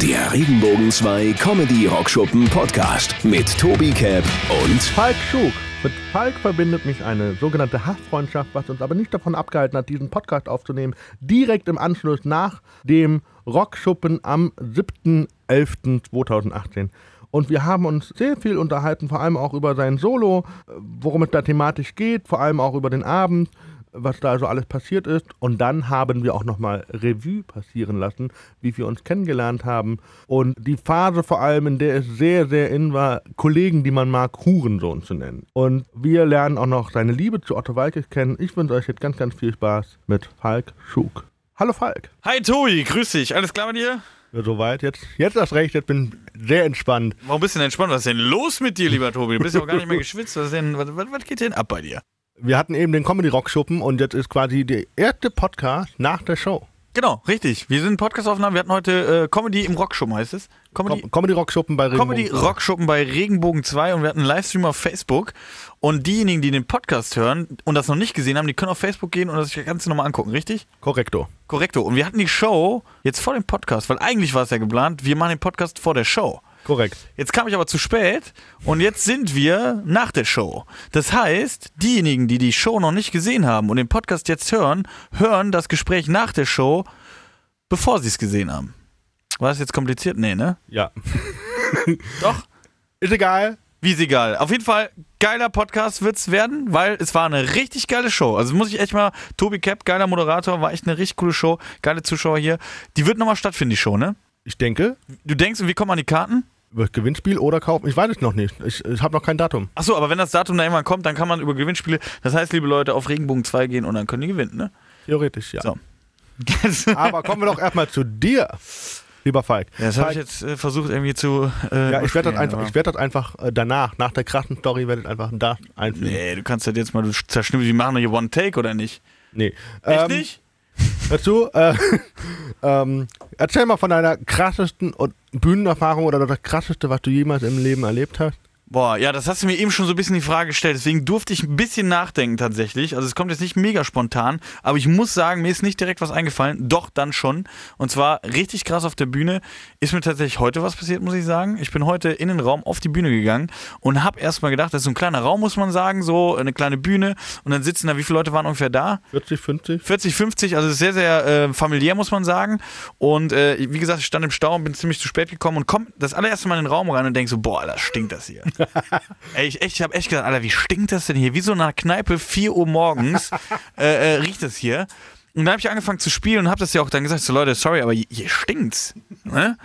Der Regenbogen 2 Comedy Rockschuppen Podcast mit Tobi Cap und Falk Schug. Mit Falk verbindet mich eine sogenannte Hassfreundschaft, was uns aber nicht davon abgehalten hat, diesen Podcast aufzunehmen, direkt im Anschluss nach dem Rockschuppen am 7.11.2018. Und wir haben uns sehr viel unterhalten, vor allem auch über sein Solo, worum es da thematisch geht, vor allem auch über den Abend, was da so alles passiert ist. Und dann haben wir auch nochmal Revue passieren lassen, wie wir uns kennengelernt haben. Und die Phase vor allem, in der es sehr, sehr in war, Kollegen, die man mag, Hurensohn zu nennen. Und wir lernen auch noch seine Liebe zu Otto Walkes kennen. Ich wünsche euch jetzt ganz, ganz viel Spaß mit Falk Schug. Hallo Falk. Hi Tobi, grüß dich. Alles klar mit dir? Ja, soweit. Jetzt, jetzt das Recht, jetzt bin sehr entspannt. Warum bist du denn entspannt? Was ist denn los mit dir, lieber Tobi? Du bist ja auch gar nicht mehr geschwitzt. Was, denn, was, was geht denn ab bei dir? Wir hatten eben den Comedy Rock Schuppen und jetzt ist quasi der erste Podcast nach der Show. Genau, richtig. Wir sind Podcastaufnahmen. Wir hatten heute äh, Comedy im Rockschuppen, heißt es? Comedy, Com Comedy Rock Schuppen bei Regenbogen. Comedy Rockschuppen bei Regenbogen 2 und wir hatten einen Livestream auf Facebook. Und diejenigen, die den Podcast hören und das noch nicht gesehen haben, die können auf Facebook gehen und das Ganze nochmal angucken, richtig? Korrekto. Korrekto. Und wir hatten die Show jetzt vor dem Podcast, weil eigentlich war es ja geplant, wir machen den Podcast vor der Show. Korrekt. Jetzt kam ich aber zu spät und jetzt sind wir nach der Show. Das heißt, diejenigen, die die Show noch nicht gesehen haben und den Podcast jetzt hören, hören das Gespräch nach der Show, bevor sie es gesehen haben. War das jetzt kompliziert? Nee, ne? Ja. Doch. Ist egal. Wie ist egal. Auf jeden Fall, geiler Podcast wird's werden, weil es war eine richtig geile Show. Also muss ich echt mal, Tobi Cap, geiler Moderator, war echt eine richtig coole Show. Geile Zuschauer hier. Die wird nochmal stattfinden, die Show, ne? Ich denke, Du denkst, und wie kommt man an die Karten? Über Gewinnspiel oder kaufen. Ich weiß es noch nicht. Ich, ich habe noch kein Datum. Achso, aber wenn das Datum da irgendwann kommt, dann kann man über Gewinnspiele, das heißt, liebe Leute, auf Regenbogen 2 gehen und dann können die gewinnen, ne? Theoretisch, ja. So. Aber kommen wir doch erstmal zu dir, lieber Falk. Ja, das habe ich jetzt äh, versucht irgendwie zu. Äh, ja, ich werde das einfach, ich werd das einfach äh, danach, nach der krassen Story, werde ich einfach da einfügen. Nee, du kannst das jetzt mal, du zerschnippst, wir machen doch hier One Take oder nicht? Nee. Echt Ähm, nicht? Dazu, äh, ähm, erzähl mal von deiner krassesten Bühnenerfahrung oder das krasseste, was du jemals im Leben erlebt hast. Boah, ja, das hast du mir eben schon so ein bisschen die Frage gestellt, deswegen durfte ich ein bisschen nachdenken tatsächlich. Also es kommt jetzt nicht mega spontan, aber ich muss sagen, mir ist nicht direkt was eingefallen, doch dann schon. Und zwar richtig krass auf der Bühne ist mir tatsächlich heute was passiert, muss ich sagen. Ich bin heute in den Raum auf die Bühne gegangen und habe erstmal gedacht, das ist so ein kleiner Raum, muss man sagen, so eine kleine Bühne und dann sitzen da, wie viele Leute waren ungefähr da? 40, 50? 40, 50, also sehr, sehr äh, familiär, muss man sagen. Und äh, wie gesagt, ich stand im Stau und bin ziemlich zu spät gekommen und komm das allererste Mal in den Raum rein und denk so, boah, Alter, stinkt das hier. Ey, ich, echt, ich habe echt gedacht, Alter, wie stinkt das denn hier? Wie so nach Kneipe, 4 Uhr morgens äh, äh, riecht das hier. Und dann habe ich angefangen zu spielen und habe das ja auch dann gesagt, so Leute, sorry, aber hier, stinkt's. Ne?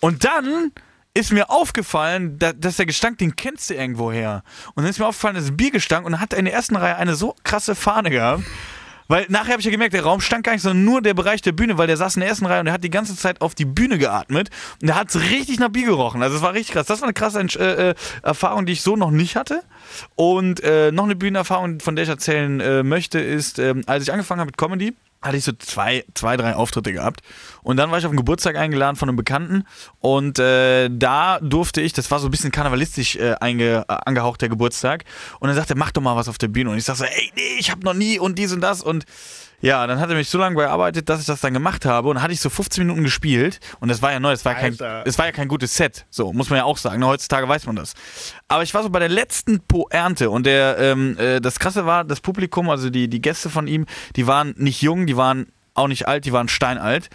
Und dann ist mir aufgefallen, da, dass der Gestank, den kennst du irgendwoher. Und dann ist mir aufgefallen, dass es Bier gestank und hat in der ersten Reihe eine so krasse Fahne gehabt. Weil nachher habe ich ja gemerkt, der Raum stank gar nicht, sondern nur der Bereich der Bühne, weil der saß in der ersten Reihe und der hat die ganze Zeit auf die Bühne geatmet und der hat es richtig nach Bier gerochen. Also es war richtig krass. Das war eine krasse äh, äh, Erfahrung, die ich so noch nicht hatte. Und äh, noch eine Bühnenerfahrung, von der ich erzählen äh, möchte, ist, ähm, als ich angefangen habe mit Comedy, hatte ich so zwei, zwei, drei Auftritte gehabt. Und dann war ich auf einen Geburtstag eingeladen von einem Bekannten. Und äh, da durfte ich, das war so ein bisschen karnevalistisch äh, einge, äh, angehaucht, der Geburtstag. Und dann sagte er, mach doch mal was auf der Bühne. Und ich sag so, ey, nee, ich hab noch nie und dies und das. Und ja, dann hat er mich so lange bearbeitet, dass ich das dann gemacht habe. Und dann hatte ich so 15 Minuten gespielt. Und das war ja neu, das war, kein, es war ja kein gutes Set. So, muss man ja auch sagen. Ne, Heutzutage weiß man das. Aber ich war so bei der letzten Poernte. Und der, ähm, äh, das Krasse war, das Publikum, also die, die Gäste von ihm, die waren nicht jung, die waren auch nicht alt, die waren steinalt.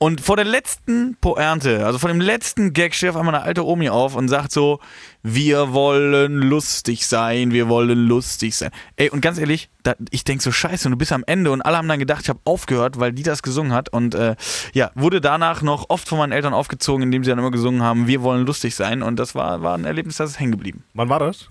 Und vor der letzten Poernte, also vor dem letzten Gag, steht auf einmal eine alte Omi auf und sagt so, wir wollen lustig sein, wir wollen lustig sein. Ey, und ganz ehrlich, da, ich denk so scheiße und du bist am Ende und alle haben dann gedacht, ich habe aufgehört, weil die das gesungen hat und äh, ja, wurde danach noch oft von meinen Eltern aufgezogen, indem sie dann immer gesungen haben, wir wollen lustig sein und das war, war ein Erlebnis, das ist hängen geblieben. Wann war das?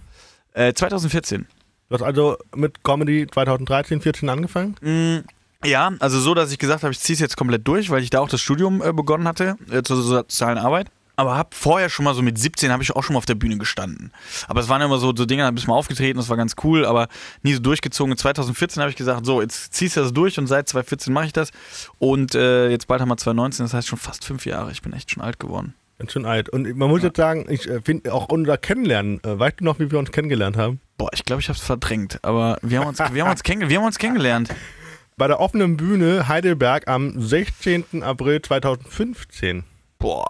Äh, 2014. Du hast also mit Comedy 2013, 14 angefangen? Ja, also so, dass ich gesagt habe, ich ziehe es jetzt komplett durch, weil ich da auch das Studium äh, begonnen hatte äh, zur sozialen Arbeit. Aber habe vorher schon mal so mit 17 habe ich auch schon mal auf der Bühne gestanden. Aber es waren immer so, so Dinge, da bist du mal aufgetreten, das war ganz cool, aber nie so durchgezogen. 2014 habe ich gesagt, so, jetzt ziehst du das durch und seit 2014 mache ich das. Und äh, jetzt bald haben wir 2019, das heißt schon fast fünf Jahre. Ich bin echt schon alt geworden. Ganz schön alt. Und man muss jetzt sagen, ich äh, finde auch unser Kennenlernen, äh, weißt du noch, wie wir uns kennengelernt haben? Boah, ich glaube, ich habe es verdrängt, aber wir haben uns, wir haben uns, kenn wir haben uns kennengelernt. Bei der offenen Bühne Heidelberg am 16. April 2015. Boah,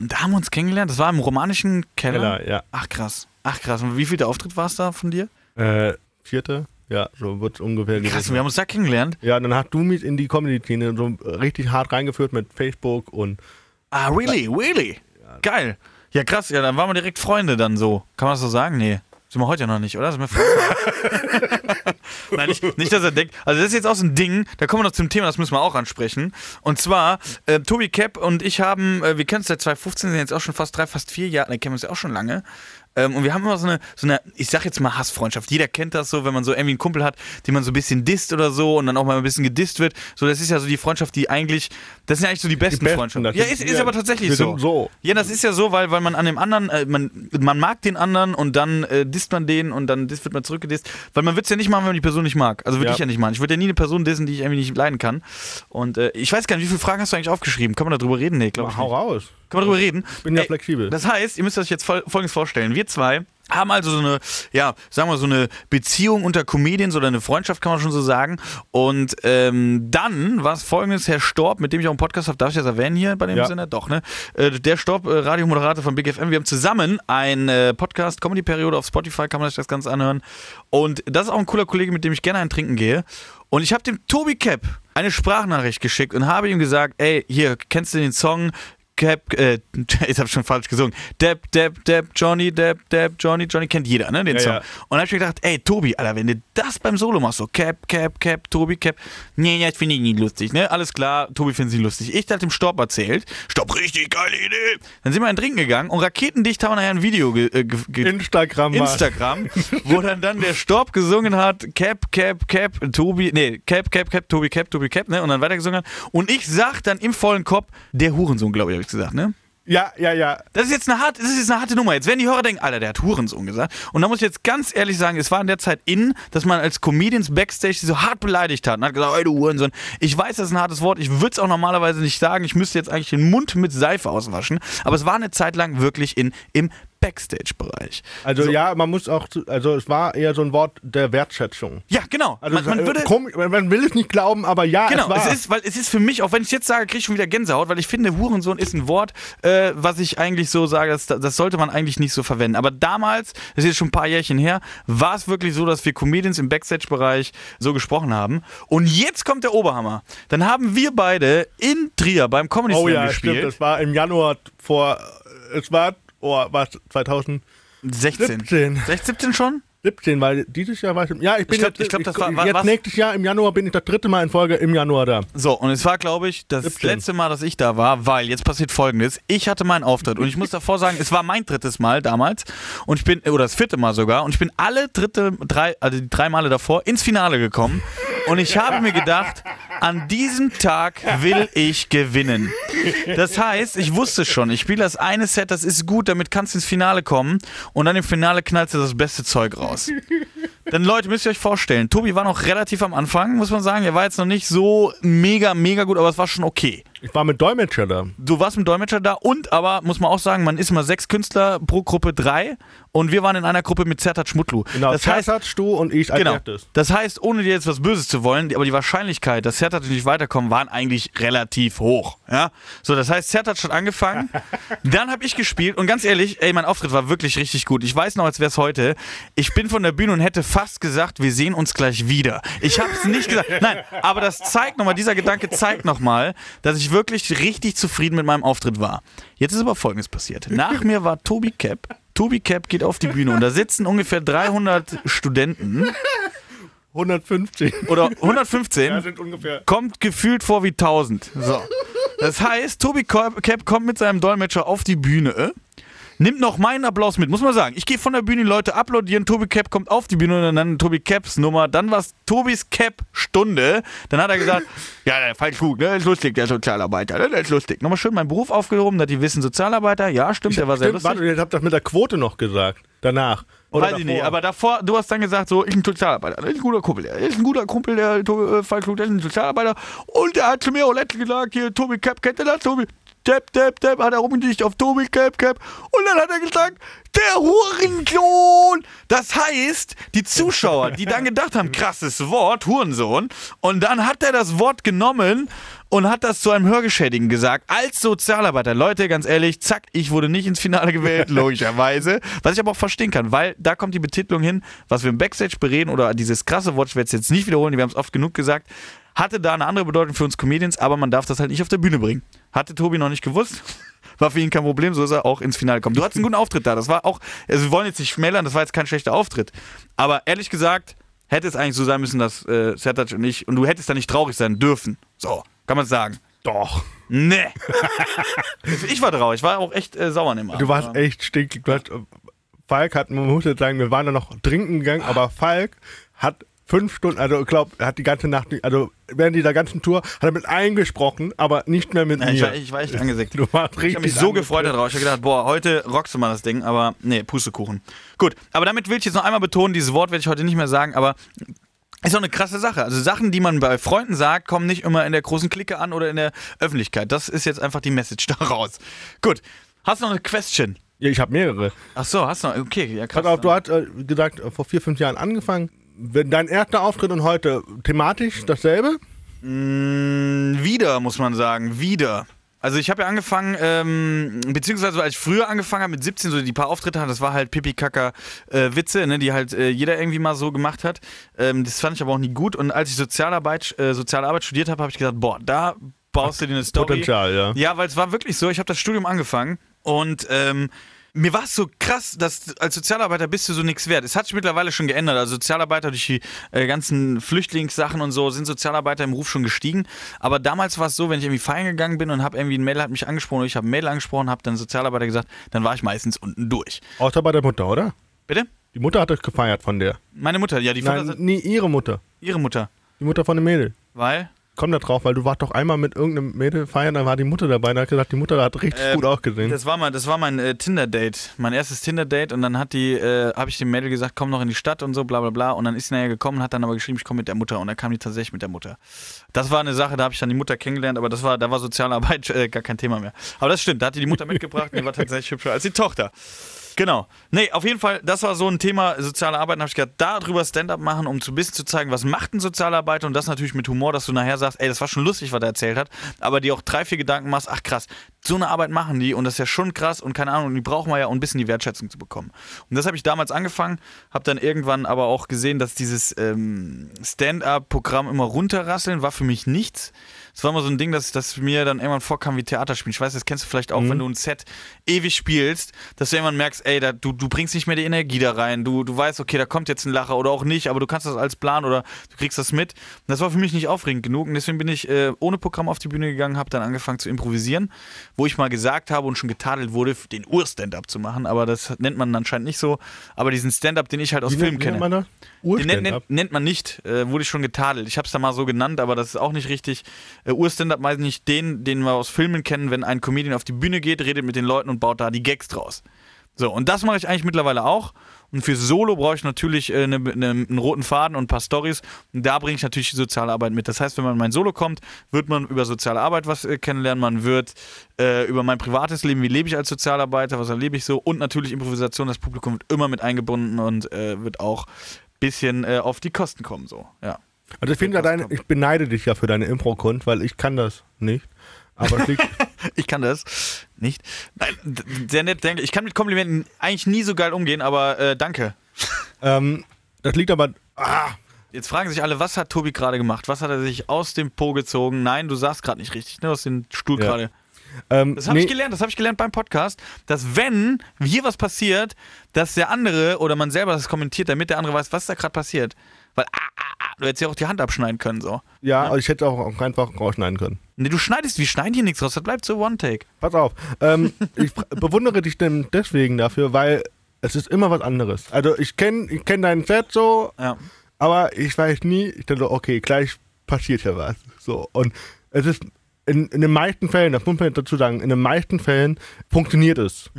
da haben wir uns kennengelernt. Das war im romanischen Keller. Keller, ja. Ach krass. Ach krass. Und wie viel der Auftritt war es da von dir? Äh, vierte? Ja, so wird es ungefähr Krass, gewesen. wir haben uns da kennengelernt. Ja, dann hast du mich in die Comedy-Szene so richtig hart reingeführt mit Facebook und Ah, really? Really? Geil. Ja, krass. Ja, dann waren wir direkt Freunde dann so. Kann man das so sagen? Nee. Sind wir heute ja noch nicht, oder? Nein, nicht, nicht, dass er denkt. Also, das ist jetzt auch so ein Ding, da kommen wir noch zum Thema, das müssen wir auch ansprechen. Und zwar, äh, Tobi Cap und ich haben, äh, wir kennen uns seit 2015, sind jetzt auch schon fast drei, fast vier Jahre, ne, kennen wir uns ja auch schon lange. Ähm, und wir haben immer so eine, so eine, ich sag jetzt mal Hassfreundschaft. Jeder kennt das so, wenn man so irgendwie einen Kumpel hat, den man so ein bisschen disst oder so und dann auch mal ein bisschen gedisst wird. So, das ist ja so die Freundschaft, die eigentlich, das sind ja eigentlich so die besten, besten, Freundschaften. Ja, ist- ist, ja, aber tatsächlich so. so. Ja, das ist ja so, weil, weil man an dem anderen, äh, man, man mag den anderen und dann äh, disst man den und dann disst wird man zurückgedisst. Weil man wird es ja nicht machen, wenn man die Person nicht mag. Also würde Ja. ich ja nicht machen. Ich würde ja nie eine Person dissen, die ich irgendwie nicht leiden kann. Und äh, ich weiß gar nicht, wie viele Fragen hast du eigentlich aufgeschrieben? Kann man darüber reden? Nee, glaube ich hau raus. Kann man darüber reden? Bin ja flexibel. Das heißt, ihr müsst euch jetzt fol folgendes vorstellen. Wir zwei haben also so eine, ja, sagen wir so eine Beziehung unter Comedians oder eine Freundschaft, kann man schon so sagen. Und ähm, dann war es folgendes, Herr Storb, mit dem ich auch einen Podcast habe, darf ich das erwähnen hier bei dem Ja. Sender? Doch, ne? Äh, der Storb, äh, Radiomoderator von Big FM, wir haben zusammen einen äh, Podcast, Comedy-Periode auf Spotify, kann man sich das Ganze anhören. Und das ist auch ein cooler Kollege, mit dem ich gerne einen trinken gehe. Und ich habe dem Tobi Cap eine Sprachnachricht geschickt und habe ihm gesagt, ey, hier, kennst du den Song Cap, äh, jetzt habe ich schon falsch gesungen. Depp, Depp, Depp, Johnny, Depp, Depp, Johnny, Johnny kennt jeder, ne, den Ja, Song. ja. Und dann habe ich mir gedacht, ey, Tobi, Alter, wenn du das beim Solo machst, so Cap, Cap, Cap, Tobi, Cap, nee, ja, ich finde ihn nie lustig, ne, alles klar, Tobi findet ihn lustig. Ich hatte dem Stopp erzählt, Stopp, richtig geile Idee. Dann sind wir einen Trinken gegangen und raketendicht haben wir nachher ein Video ge, äh, ge, Instagram. Instagram, wo dann dann der Storb gesungen hat, Cap, Cap, Cap, Tobi, nee, Cap, Cap, Cap, Tobi, Cap, Tobi, Cap, ne, und dann weiter gesungen hat. Und ich sag dann im vollen Kopf, der Hurensohn, glaube ich, ich gesagt, ne? Ja, ja, ja. Das ist jetzt eine harte, das ist jetzt eine harte Nummer. Jetzt werden die Hörer denken, Alter, der hat Hurensohn gesagt. Und da muss ich jetzt ganz ehrlich sagen, es war in der Zeit in, dass man als Comedians Backstage so hart beleidigt hat und hat gesagt, ey du Hurensohn. Ich weiß, das ist ein hartes Wort. Ich würde es auch normalerweise nicht sagen. Ich müsste jetzt eigentlich den Mund mit Seife auswaschen. Aber es war eine Zeit lang wirklich in, im Backstage-Bereich. Also ja, man muss auch, also es war eher so ein Wort der Wertschätzung. Ja, genau. Also man, man äh, würde, komisch, man will es nicht glauben, aber ja, Genau, es es ist, weil es ist für mich, auch wenn ich jetzt sage, kriege ich schon wieder Gänsehaut, weil ich finde, Hurensohn ist ein Wort, äh, was ich eigentlich so sage, das, das sollte man eigentlich nicht so verwenden. Aber damals, das ist jetzt schon ein paar Jährchen her, war es wirklich so, dass wir Comedians im Backstage-Bereich so gesprochen haben. Und jetzt kommt der Oberhammer. Dann haben wir beide in Trier beim Comedy oh Slam ja, gespielt. stimmt, es war im Januar vor, es war, oh, was, 2017, 16. 16, 17 schon? weil dieses Jahr war ich, im- ja, ich bin Ich glaub- jetzt, ich glaub, das war- war- jetzt nächstes Jahr im Januar bin ich das dritte Mal in Folge im Januar da. So, und es war, glaube ich, das 17. letzte Mal, dass ich da war, weil jetzt passiert folgendes. Ich hatte meinen Auftritt und ich muss davor sagen, es war mein drittes Mal damals und ich bin, oder das vierte Mal sogar, und ich bin alle dritte, drei, also die drei Male davor ins Finale gekommen und ich habe mir gedacht, an diesem Tag will ich gewinnen. Das heißt, ich wusste schon, ich spiele das eine Set, das ist gut, damit kannst du ins Finale kommen und dann im Finale knallst du das beste Zeug raus. Dann Leute, müsst ihr euch vorstellen, Tobi war noch relativ am Anfang, muss man sagen. Er war jetzt noch nicht so mega, mega gut, aber es war schon okay. Ich war mit Dolmetscher da. Du warst mit Dolmetscher da und aber, muss man auch sagen, man ist immer sechs Künstler pro Gruppe drei und wir waren in einer Gruppe mit Zertat Schmutlu. Genau, das heißt, Zersatz, du und ich als Genau. erstes. Das heißt, ohne dir jetzt was Böses zu wollen, aber die Wahrscheinlichkeit, dass Zertat nicht weiterkommen, waren eigentlich relativ hoch. Ja? So, das heißt, Zertat hat angefangen, dann habe ich gespielt und ganz ehrlich, ey, mein Auftritt war wirklich richtig gut. Ich weiß noch, als wäre es heute. Ich bin von der Bühne und hätte fast gesagt, wir sehen uns gleich wieder. Ich habe es nicht gesagt. Nein, aber das zeigt nochmal, dieser Gedanke zeigt nochmal, dass ich wirklich richtig zufrieden mit meinem Auftritt war. Jetzt ist aber Folgendes passiert. Nach mir war Tobi Cap. Tobi Cap geht auf die Bühne und da sitzen ungefähr 300 Studenten 150. oder 115 Ja, sind ungefähr. kommt gefühlt vor wie 1000. So. Das heißt, Tobi Cap kommt mit seinem Dolmetscher auf die Bühne, nimmt noch meinen Applaus mit, muss man sagen. Ich gehe von der Bühne, Leute applaudieren, Tobi Cap kommt auf die Bühne und dann Tobi Caps Nummer, dann war es Tobis Cap Stunde. Dann hat er gesagt, ja, der falsch gut, ne? ist lustig, der Sozialarbeiter, ne? der ist lustig. Nochmal schön meinen Beruf aufgehoben, dass die wissen Sozialarbeiter, ja, stimmt, der war sehr Stimmt, lustig. warte, ihr habt das mit der Quote noch gesagt. Danach. Oder Weiß ich nicht, davor. aber davor, du hast dann gesagt, so, ich bin ein Sozialarbeiter, das ist ein guter Kumpel, der ist ein guter Kumpel, der äh, Falk Klug, der ist ein Sozialarbeiter und der hat zu mir auch letztens gesagt, hier, Tobi Cap, kennt ihr das, Tobi? Depp, Depp, Depp, hat er rumgedicht auf Tobi Cap, Cap und dann hat er gesagt, der Hurensohn! Das heißt, die Zuschauer, die dann gedacht haben, krasses Wort, Hurensohn, und dann hat er das Wort genommen und hat das zu einem Hörgeschädigen gesagt, als Sozialarbeiter. Leute, ganz ehrlich, zack, ich wurde nicht ins Finale gewählt, logischerweise. Was ich aber auch verstehen kann, weil da kommt die Betitelung hin, was wir im Backstage bereden oder dieses krasse Wort, ich werde es jetzt nicht wiederholen, wir haben es oft genug gesagt, hatte da eine andere Bedeutung für uns Comedians, aber man darf das halt nicht auf der Bühne bringen. Hatte Tobi noch nicht gewusst. War für ihn kein Problem, so ist er auch ins Finale gekommen. Du hattest einen guten Auftritt da. Das war auch, also wir wollen jetzt nicht schmälern, das war jetzt kein schlechter Auftritt. Aber ehrlich gesagt, hätte es eigentlich so sein müssen, dass äh, Sertac und ich, und du hättest da nicht traurig sein dürfen. So, kann man sagen. Doch. Nee. ich war traurig, ich war auch echt äh, sauer an dem Abend. Du warst echt stinkig. Du hast, Falk hat, man muss jetzt sagen, wir waren da noch trinken gegangen, aber Falk hat fünf Stunden, also ich glaube, er hat die ganze Nacht, also während dieser ganzen Tour, hat er mit allen gesprochen, aber nicht mehr mit Ja, mir. ich, war, ich war echt angesickt. Du warst Ich richtig habe mich so gefreut darauf. Ich habe gedacht, boah, heute rockst du mal das Ding, aber nee, Pustekuchen. Gut, aber damit will ich jetzt noch einmal betonen, dieses Wort werde ich heute nicht mehr sagen, aber ist doch eine krasse Sache. Also Sachen, die man bei Freunden sagt, kommen nicht immer in der großen Clique an oder in der Öffentlichkeit. Das ist jetzt einfach die Message daraus. Gut, hast du noch eine Question? Ja, ich habe mehrere. Ach so, hast du noch, okay, ja krass. Pass auf, du hast äh, gesagt, vor vier, fünf Jahren angefangen. Wenn dein erster Auftritt und heute thematisch dasselbe? Mm, wieder, muss man sagen, wieder. Also ich habe ja angefangen, ähm, beziehungsweise als ich früher angefangen habe mit 17, so die paar Auftritte hatte, das war halt pipi kaka äh, Witze, ne, die halt äh, jeder irgendwie mal so gemacht hat. Ähm, das fand ich aber auch nie gut. Und als ich Sozialarbeit, äh, Soziale Arbeit studiert habe, habe ich gesagt, boah, da baust du dir eine Story. Potenzial, ja. Ja, weil es war wirklich so, ich habe das Studium angefangen und ähm, mir war es so krass, dass als Sozialarbeiter bist du so nichts wert. Es hat sich mittlerweile schon geändert. Also Sozialarbeiter durch die äh, ganzen Flüchtlingssachen und so sind Sozialarbeiter im Ruf schon gestiegen. Aber damals war es so, wenn ich irgendwie feiern gegangen bin und habe irgendwie ein Mädel hat mich angesprochen und ich habe ein Mädel angesprochen, habe dann Sozialarbeiter gesagt, dann war ich meistens unten durch. Außer bei der Mutter, oder? Bitte? Die Mutter hat euch gefeiert von der. Meine Mutter, ja, die Nein, nie ihre Mutter. ihre Mutter. Die Mutter von dem Mädel. Weil? Komm da drauf, weil du warst doch einmal mit irgendeinem Mädel feiern, da war die Mutter dabei, da hat gesagt, die Mutter hat richtig Ähm, gut ausgesehen. Das war mein, das war mein äh, Tinder-Date, mein erstes Tinder-Date und dann hat die, äh, habe ich dem Mädel gesagt, komm noch in die Stadt und so, bla bla bla. Und dann ist sie nachher gekommen, hat dann aber geschrieben, ich komme mit der Mutter und dann kam die tatsächlich mit der Mutter. Das war eine Sache, da habe ich dann die Mutter kennengelernt, aber das war, da war Sozialarbeit äh, gar kein Thema mehr. Aber das stimmt, da hat die die Mutter mitgebracht und die war tatsächlich hübscher als die Tochter. Genau. Nee, auf jeden Fall, das war so ein Thema soziale Arbeit. Da habe ich gedacht, darüber Stand-up machen, um so ein bisschen zu zeigen, was macht ein Sozialarbeiter und das natürlich mit Humor, dass du nachher sagst, ey, das war schon lustig, was er erzählt hat, aber dir auch drei, vier Gedanken machst, ach krass, so eine Arbeit machen die und das ist ja schon krass und keine Ahnung, die brauchen wir ja, um ein bisschen die Wertschätzung zu bekommen. Und das habe ich damals angefangen, habe dann irgendwann aber auch gesehen, dass dieses ähm, Stand-up-Programm immer runterrasseln war für mich nichts. Es war immer so ein Ding, dass, dass mir dann irgendwann vorkam wie Theaterspielen. Ich weiß, das kennst du vielleicht auch, wenn du ein Set ewig spielst, dass du irgendwann merkst, ey, da, du, du bringst nicht mehr die Energie da rein. Du, du weißt, okay, da kommt jetzt ein Lacher oder auch nicht, aber du kannst das als Plan oder du kriegst das mit. Und das war für mich nicht aufregend genug und deswegen bin ich äh, ohne Programm auf die Bühne gegangen, habe dann angefangen zu improvisieren, wo ich mal gesagt habe und schon getadelt wurde, den Ur-Stand-up zu machen, aber das nennt man anscheinend nicht so. Aber diesen Stand-up, den ich halt aus Wie Filmen kenne. nennt man das? Den nennt, nennt, nennt man nicht, äh, wurde ich schon getadelt. Ich habe es da mal so genannt, aber das ist auch nicht richtig. Äh, Ur-Stand-up meint nicht den, den wir aus Filmen kennen, wenn ein Comedian auf die Bühne geht, redet mit den Leuten und baut da die Gags draus. So, und das mache ich eigentlich mittlerweile auch. Und für Solo brauche ich natürlich äh, ne, ne, einen roten Faden und ein paar Stories. Und da bringe ich natürlich die soziale Arbeit mit. Das heißt, wenn man in mein Solo kommt, wird man über soziale Arbeit was äh, kennenlernen. Man wird äh, über mein privates Leben, wie lebe ich als Sozialarbeiter, was erlebe ich so. Und natürlich Improvisation. Das Publikum wird immer mit eingebunden und äh, wird auch ein bisschen äh, auf die Kosten kommen. So, ja. Also ich finde deine, ich beneide dich ja für deine Impro-Kunst, weil ich kann das nicht. Aber es liegt, Ich kann das nicht. Nein, sehr nett, danke. Ich kann mit Komplimenten eigentlich nie so geil umgehen, aber äh, danke. ähm, das liegt aber, ah, Jetzt fragen sich alle, was hat Tobi gerade gemacht? Was hat er sich aus dem Po gezogen? Nein, du sagst gerade nicht richtig, ne? Aus dem Stuhl Ja. gerade. ähm, Das habe nee, ich gelernt, das habe ich gelernt beim Podcast, dass wenn hier was passiert, dass der andere oder man selber das kommentiert, damit der andere weiß, was da gerade passiert. Weil, ah, ah, ah, du hättest ja auch die Hand abschneiden können, so. ja, aber ich hätte auch, auch einfach rausschneiden können. Nee, du schneidest, wir schneiden hier nichts raus, das bleibt so One-Take. Pass auf, ähm, ich bewundere dich denn deswegen dafür, weil es ist immer was anderes. Also ich kenne ich kenn dein Set so, Ja. aber ich weiß nie, ich denke so, okay, gleich passiert ja was. So, und es ist in, in den meisten Fällen, das muss man jetzt dazu sagen, in den meisten Fällen funktioniert es.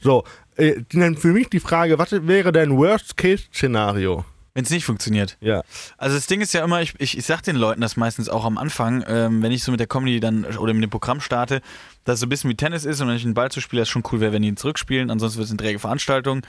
So, äh, dann für mich die Frage, was wäre dein Worst-Case-Szenario? Wenn es nicht funktioniert. Ja. Also das Ding ist ja immer, ich, ich, ich sag den Leuten das meistens auch am Anfang, ähm, wenn ich so mit der Comedy dann oder mit dem Programm starte, dass es so ein bisschen wie Tennis ist und wenn ich einen Ball zu spiele, ist schon cool wäre, wenn die ihn zurückspielen, ansonsten wird es eine träge Veranstaltung.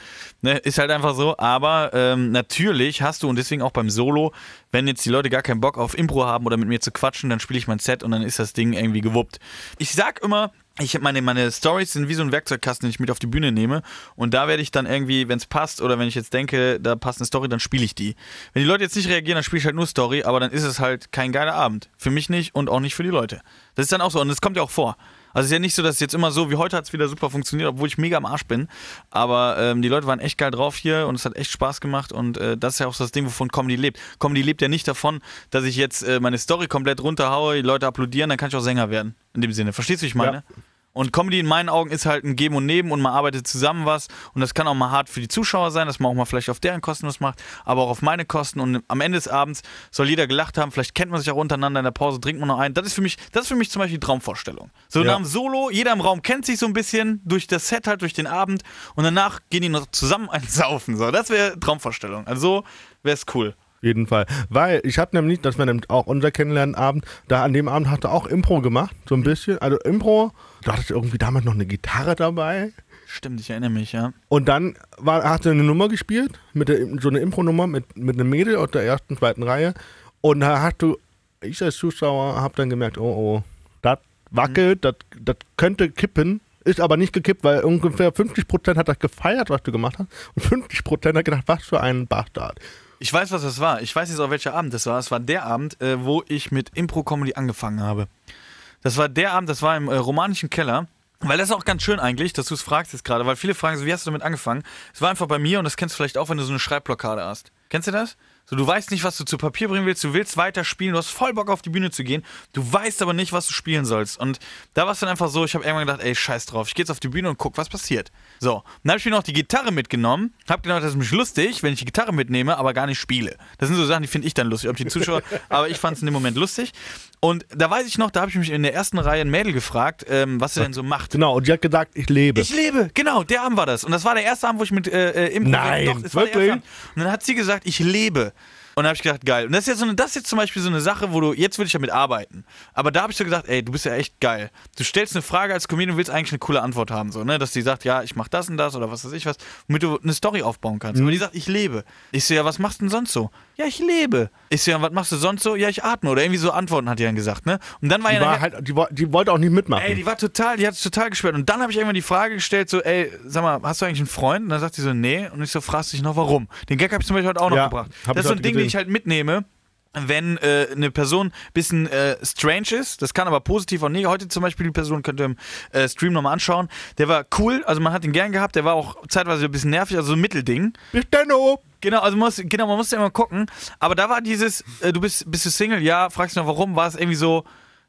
Ne? Ist halt einfach so, aber ähm, natürlich hast du und deswegen auch beim Solo, wenn jetzt die Leute gar keinen Bock auf Impro haben oder mit mir zu quatschen, dann spiele ich mein Set und dann ist das Ding irgendwie gewuppt. Ich sag immer, ich meine, meine Stories sind wie so ein Werkzeugkasten, den ich mit auf die Bühne nehme. Und da werde ich dann irgendwie, wenn es passt oder wenn ich jetzt denke, da passt eine Story, dann spiele ich die. Wenn die Leute jetzt nicht reagieren, dann spiele ich halt nur Story, aber dann ist es halt kein geiler Abend. Für mich nicht und auch nicht für die Leute. Das ist dann auch so und das kommt ja auch vor. Also es ist ja nicht so, dass es jetzt immer so, wie heute hat es wieder super funktioniert, obwohl ich mega am Arsch bin. Aber ähm, die Leute waren echt geil drauf hier und es hat echt Spaß gemacht und äh, das ist ja auch das Ding, wovon Comedy lebt. Comedy lebt ja nicht davon, dass ich jetzt äh, meine Story komplett runterhaue, die Leute applaudieren, dann kann ich auch Sänger werden. In dem Sinne. Verstehst du, wie ich meine? Ja. Und Comedy in meinen Augen ist halt ein Geben und Nehmen und man arbeitet zusammen was. Und das kann auch mal hart für die Zuschauer sein, dass man auch mal vielleicht auf deren Kosten was macht, aber auch auf meine Kosten. Und am Ende des Abends soll jeder gelacht haben. Vielleicht kennt man sich auch untereinander in der Pause, trinkt man noch ein. Das ist für mich, das ist für mich zum Beispiel die Traumvorstellung. So Ja. nach dem Solo, jeder im Raum kennt sich so ein bisschen durch das Set halt, durch den Abend. Und danach gehen die noch zusammen ein Saufen. So, das wäre Traumvorstellung. Also so wäre es cool. Jeden Fall. Weil ich habe nämlich, das war nämlich auch unser Kennenlernabend, da an dem Abend hat er auch Impro gemacht, so ein bisschen. Also Impro, du hattest irgendwie damals noch eine Gitarre dabei. Stimmt, ich erinnere mich, ja. Und dann war, hat er eine Nummer gespielt, mit der, so eine Impro-Nummer mit, mit einem Mädel aus der ersten, zweiten Reihe. Und da hast du, ich als Zuschauer, habe dann gemerkt, oh oh, das wackelt, das das könnte kippen. Ist aber nicht gekippt, weil ungefähr 50% hat das gefeiert, was du gemacht hast. Und 50% hat gedacht, was für ein Bastard. Ich weiß, was das war. Ich weiß jetzt auch, welcher Abend das war. Es war der Abend, äh, wo ich mit Impro-Comedy angefangen habe. Das war der Abend, das war im äh, romanischen Keller. Weil das ist auch ganz schön eigentlich, dass du es fragst jetzt gerade, weil viele fragen so, wie hast du damit angefangen? Es war einfach bei mir und das kennst du vielleicht auch, wenn du so eine Schreibblockade hast. Kennst du das? So, du weißt nicht, was du zu Papier bringen willst, du willst weiter spielen, du hast voll Bock auf die Bühne zu gehen, du weißt aber nicht, was du spielen sollst. Und da war es dann einfach so, ich habe irgendwann gedacht, ey, scheiß drauf, ich gehe jetzt auf die Bühne und guck, was passiert. So, dann habe ich mir noch die Gitarre mitgenommen, habe gedacht, das ist mich lustig, wenn ich die Gitarre mitnehme, aber gar nicht spiele. Das sind so Sachen, die finde ich dann lustig, ob die Zuschauer, aber ich fand es in dem Moment lustig. Und da weiß ich noch, da habe ich mich in der ersten Reihe ein Mädel gefragt, ähm, was sie denn so macht. Genau, und die hat gesagt, ich lebe. Ich lebe, genau, der Abend war das. Und das war der erste Abend, wo ich mit äh, äh, Impro Nein, Doch, wirklich? Und dann hat sie gesagt, ich lebe. Und dann habe ich gedacht, geil. Und das ist, jetzt so eine, das ist jetzt zum Beispiel so eine Sache, wo du, jetzt will ich damit arbeiten. Aber da habe ich so gedacht, ey, du bist ja echt geil. Du stellst eine Frage als Comedian und willst eigentlich eine coole Antwort haben, so, ne? Dass die sagt, ja, ich mach das und das oder was weiß ich was, womit du eine Story aufbauen kannst. Mhm. Aber die sagt, ich lebe. Ich so, ja, was machst du denn sonst so? Ja, ich lebe. Ich so, ja, was machst du sonst so? Ja, ich atme. Oder irgendwie so Antworten hat die dann gesagt, ne? Und dann war Die, ja war halt, die, die wollte auch nicht mitmachen. Ey, die war total, die hat es total gesperrt. Und dann habe ich irgendwann die Frage gestellt, so, ey, sag mal, hast du eigentlich einen Freund? Und dann sagt sie so, nee. Und ich so, fragst dich noch, warum? Den Gag habe ich zum Beispiel heute auch noch Ja, gebracht. hab Das ist so ein Ding, den gesehen. ich halt mitnehme. Wenn äh, eine Person ein bisschen äh, strange ist, das kann aber positiv auch negativ. Heute zum Beispiel die Person könnt ihr im äh, Stream nochmal anschauen. Der war cool, also man hat ihn gern gehabt. Der war auch zeitweise ein bisschen nervig, also so ein Mittelding. Bis Denno. Genau, also man muss, genau, man muss ja immer gucken. Aber da war dieses, äh, du bist, bist du Single? Ja, fragst du noch warum, war es irgendwie so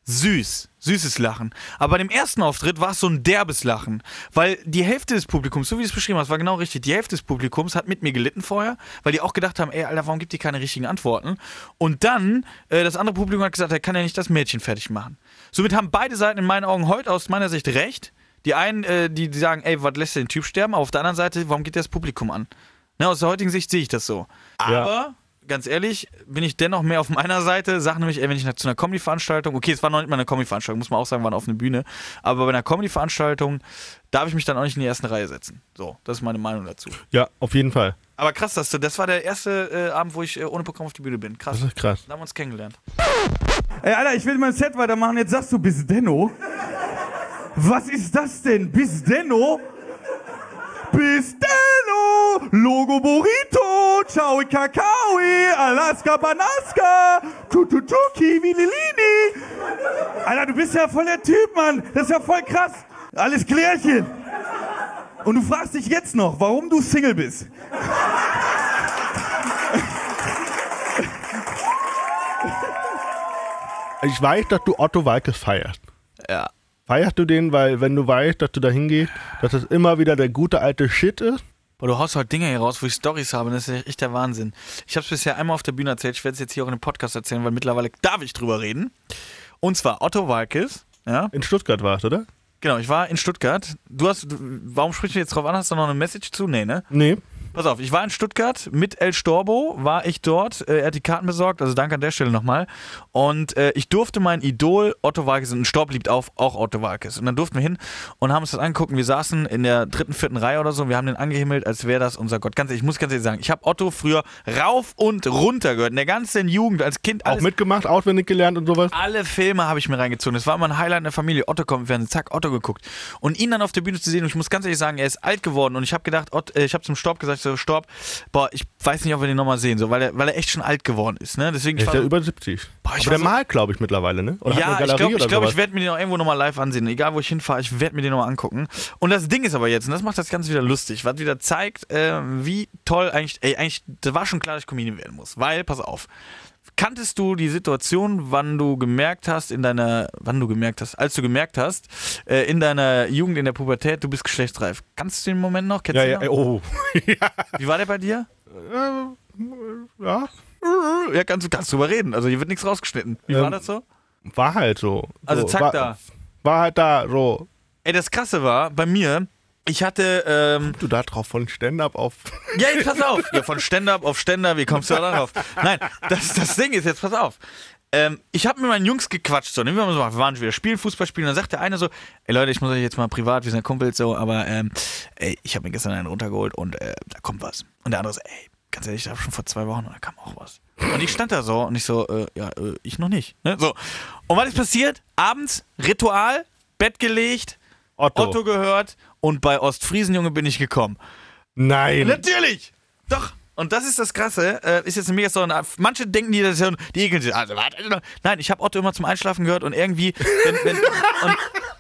süß, süßes Lachen. Aber bei dem ersten Auftritt war es so ein derbes Lachen, weil die Hälfte des Publikums, so wie du es beschrieben hast, war genau richtig. Die Hälfte des Publikums hat mit mir gelitten vorher, weil die auch gedacht haben, ey, Alter, warum gibt die keine richtigen Antworten? Und dann, äh, das andere Publikum hat gesagt, er kann ja nicht das Mädchen fertig machen. Somit haben beide Seiten in meinen Augen heute aus meiner Sicht recht. Die einen, äh, die, die sagen, ey, was lässt der den Typ sterben? Aber auf der anderen Seite, warum geht der das Publikum an? Ne, aus der heutigen Sicht sehe ich das so. Ja. Ganz ehrlich, bin ich dennoch mehr auf meiner Seite. Sag nämlich, ey, wenn ich zu einer Comedy-Veranstaltung, okay, es war noch nicht mal eine Comedy-Veranstaltung, muss man auch sagen, war auf eine Bühne, aber bei einer Comedy-Veranstaltung darf ich mich dann auch nicht in die erste Reihe setzen. So, das ist meine Meinung dazu. Ja, auf jeden Fall. Aber krass, das, das war der erste äh, Abend, wo ich äh, ohne Programm auf die Bühne bin. Krass. Das ist krass. Da haben wir uns kennengelernt. Ey, Alter, ich will mein Set weitermachen. Jetzt sagst du bis Denno. Was ist das denn? Bis Denno? Bis Denno! Logo Burrito! Ciao Kakaoi! Alaska Banaska! Tututu Kiwi Lilini! Alter, du bist ja voll der Typ, Mann! Das ist ja voll krass! Alles Klärchen! Und du fragst dich jetzt noch, warum du Single bist. Ich weiß, dass du Otto Walkes feierst. Ja. Feierst du den, weil wenn du weißt, dass du da hingehst, dass es immer wieder der gute alte Shit ist? Boah, du haust halt Dinge hier raus, wo ich Stories habe. Das ist echt der Wahnsinn. Ich habe es bisher einmal auf der Bühne erzählt. Ich werde es jetzt hier auch in dem Podcast erzählen, weil mittlerweile darf ich drüber reden. Und zwar Otto Walkes. Ja, In Stuttgart warst, oder? genau. Ich war in Stuttgart. Du hast, du, warum sprichst du jetzt drauf an? Hast du noch eine Message zu? Nee, ne? Nee. Pass auf, ich war in Stuttgart mit El Storbo, war ich dort. Äh, er hat die Karten besorgt, also danke an der Stelle nochmal. Und äh, ich durfte mein Idol Otto Walkes, und Storb liebt auf, auch Otto Walkes. Und dann durften wir hin und haben uns das angeguckt. Wir saßen in der dritten, vierten Reihe oder so. Wir haben den angehimmelt, als wäre das unser Gott. Ganz ich muss ganz ehrlich sagen, ich habe Otto früher rauf und runter gehört. In der ganzen Jugend, als Kind. Auch Alles, mitgemacht, auswendig gelernt und sowas. alle Filme habe ich mir reingezogen. Das war immer ein Highlight in der Familie. Otto kommt im Fernsehen, zack, Otto geguckt. Und ihn dann auf der Bühne zu sehen, und ich muss ganz ehrlich sagen, er ist alt geworden. Und ich habe gedacht, Ott, äh, ich habe zum Storb gesagt, so, Storb, boah, ich weiß nicht, ob wir den nochmal sehen, so, weil er, weil er echt schon alt geworden ist. Ne? Deswegen, ich ist ja so- über 70. Boah, ich Aber der so- malt, glaube ich, mittlerweile, ne? Oder ja, ich glaube, ich, glaub, ich werde mir den auch irgendwo nochmal live ansehen. Egal, wo ich hinfahre, ich werde mir den nochmal angucken. Und das Ding ist aber jetzt, und das macht das Ganze wieder lustig, was wieder zeigt, äh, wie toll eigentlich, ey, eigentlich, da war schon klar, dass ich Comedian werden muss. Weil, pass auf, kanntest du die Situation, wann du gemerkt hast, in deiner, wann du gemerkt hast, als du gemerkt hast, äh, in deiner Jugend, in der Pubertät, du bist geschlechtsreif. Kannst du den Moment noch? Kennst Ja, du ja, noch? oh. Wie war der bei dir? ja, Ja, kannst du kannst drüber reden. Also hier wird nichts rausgeschnitten. Wie Ähm, war das so? war halt so. Also so, zack war, da. War halt da, so. Ey, das Krasse war, bei mir, ich hatte, ähm, Du da drauf von Stand-up auf. Ja, jetzt pass auf. Ja, von Stand-up auf Ständer, wie kommst du da darauf? Nein, das, das Ding ist, jetzt pass auf. Ähm, ich habe mit meinen Jungs gequatscht, so, wir, haben so, wir waren wieder spielen, Fußball spielen, und dann sagt der eine so, ey Leute, ich muss euch jetzt mal privat, wir sind Kumpels so, aber ähm, ey, ich habe mir gestern einen runtergeholt und äh, da kommt was. Und der andere so, ey, ganz ehrlich, da hab schon vor zwei Wochen und da kam auch was. Und ich stand da so und ich so, äh, ja, äh, ich noch nicht. Ne? So. Und was ist passiert? Abends, Ritual, Bett gelegt, Otto. Otto gehört und bei Ostfriesenjunge bin ich gekommen. Nein. Natürlich! Doch! Und das ist das Krasse, äh, ist jetzt mega Story. Manche denken, die, das die ekeln sich. Also, warte, nein, ich habe Otto immer zum Einschlafen gehört und irgendwie. Wenn, wenn, und,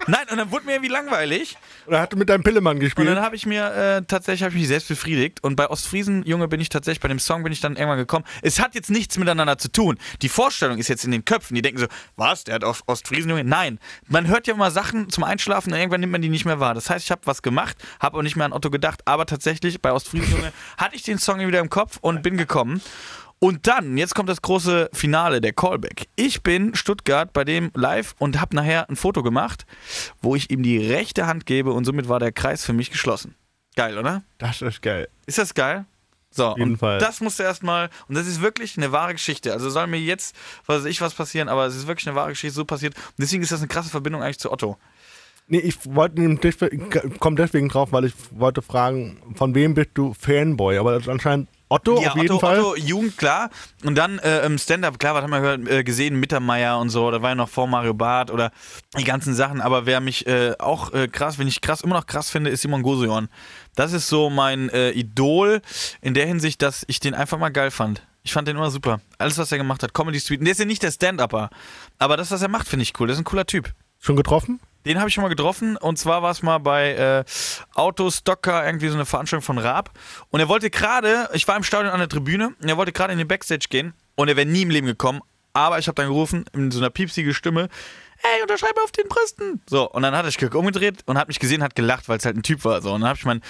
nein, und dann wurde mir irgendwie langweilig. Oder hat mit deinem Pillemann Und gespielt? dann habe ich mir äh, tatsächlich hab ich mich selbst befriedigt. Und bei Ostfriesen, Junge, bin ich tatsächlich, bei dem Song bin ich dann irgendwann gekommen. Es hat jetzt nichts miteinander zu tun. Die Vorstellung ist jetzt in den Köpfen. Die denken so, was, der hat auf Ostfriesen, Junge? Nein. Man hört ja immer Sachen zum Einschlafen und irgendwann nimmt man die nicht mehr wahr. Das heißt, ich habe was gemacht, habe auch nicht mehr an Otto gedacht. Aber tatsächlich, bei Ostfriesen, Junge, hatte ich den Song wieder im Kopf und bin gekommen. Und dann, jetzt kommt das große Finale, der Callback. Ich bin Stuttgart bei dem live und habe nachher ein Foto gemacht, wo ich ihm die rechte Hand gebe und somit war der Kreis für mich geschlossen. Geil, oder? das ist geil. Ist das geil? So, jeden und Fall. das musste erstmal, und das ist wirklich eine wahre Geschichte. Also soll mir jetzt, was weiß ich, was passieren, aber es ist wirklich eine wahre Geschichte, so passiert. Und deswegen ist das eine krasse Verbindung eigentlich zu Otto. Nee, ich wollte nämlich deswegen, komm deswegen drauf, weil ich wollte fragen, von wem bist du Fanboy? Aber das ist anscheinend Otto ja, auf jeden Otto, Fall. Otto, Jugend, klar. Und dann äh, im Stand-Up, klar, was haben wir gehört, äh, gesehen, Mittermeier und so, da war ja noch vor Mario Barth oder die ganzen Sachen. Aber wer mich äh, auch äh, krass, wenn ich krass, immer noch krass finde, ist Simon Goseon. Das ist so mein äh, Idol in der Hinsicht, dass ich den einfach mal geil fand. Ich fand den immer super. Alles, was er gemacht hat, Comedy Street. Der ist ja nicht der Stand-Upper. Aber das, was er macht, finde ich cool. Der ist ein cooler Typ. Schon getroffen? Den habe ich schon mal getroffen und zwar war es mal bei äh, Autostocker, irgendwie so eine Veranstaltung von Raab. Und er wollte gerade, ich war im Stadion an der Tribüne und er wollte gerade in den Backstage gehen und er wäre nie im Leben gekommen. Aber ich habe dann gerufen, in so einer piepsigen Stimme, ey, unterschreibe auf den Brüsten. So, und dann hat er sich umgedreht und hat mich gesehen, hat gelacht, weil es halt ein Typ war. So, und dann habe ich mein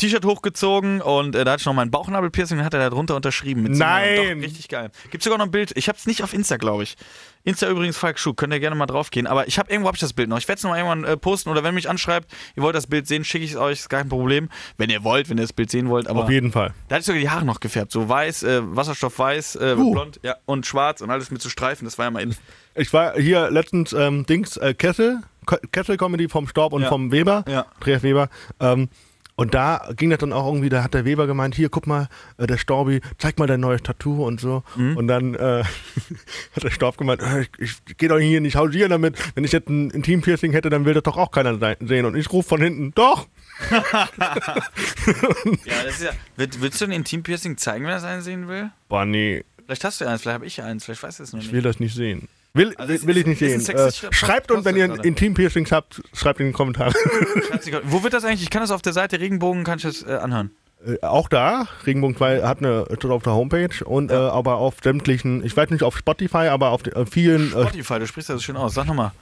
T-Shirt hochgezogen und äh, da hatte ich noch meinen Bauchnabelpiercing und hat er da drunter unterschrieben. Mit Nein! Doch, richtig geil. Gibt sogar noch ein Bild. Ich habe es nicht auf Insta, glaube ich. Insta übrigens Falk Schuh, könnt ihr gerne mal drauf gehen. Aber ich habe irgendwo hab ich das Bild noch. Ich werde es noch mal irgendwann äh, posten oder wenn ihr mich anschreibt, ihr wollt das Bild sehen, schicke ich es euch, ist gar kein Problem. Wenn ihr wollt, wenn ihr das Bild sehen wollt. Aber Auf jeden Fall. da hatte ich sogar die Haare noch gefärbt. So weiß, äh, Wasserstoffweiß, äh, Uh. blond ja, und schwarz und alles mit so Streifen. Das war ja mal in. Ich war hier letztens ähm, Dings äh, Kessel, Kessel Comedy vom Storb und Ja. vom Weber, Ja. Andreas Weber. Ähm, und da ging das dann auch irgendwie, da hat der Weber gemeint, hier, guck mal, äh, der Storbi, zeig mal dein neues Tattoo und so. Mhm. Und dann äh, hat der Storb gemeint, äh, ich, ich gehe doch hier nicht hausieren damit. Wenn ich jetzt ein Intim-Piercing hätte, dann will das doch auch keiner se- sehen. Und ich rufe von hinten, doch! Ja, das ist ja. Willst, du ein Intim-Piercing zeigen, wenn er es einen sehen will? Boah, nee, Vielleicht hast du eins, vielleicht habe ich eins, vielleicht weißt du es noch ich nicht. will das nicht sehen. Will, Also will, will ich nicht sehen. ein Äh, schreibt uns, wenn ihr gerade. Intim-Piercings habt, schreibt in die Kommentare. Wo wird das eigentlich? Ich kann das auf der Seite Regenbogen, kann ich das äh, anhören. Äh, auch da, Regenbogen 2 hat eine auf der Homepage und äh, aber auf sämtlichen, ich weiß nicht auf Spotify, aber auf äh, vielen äh, Spotify, du sprichst das schön aus. Sag nochmal.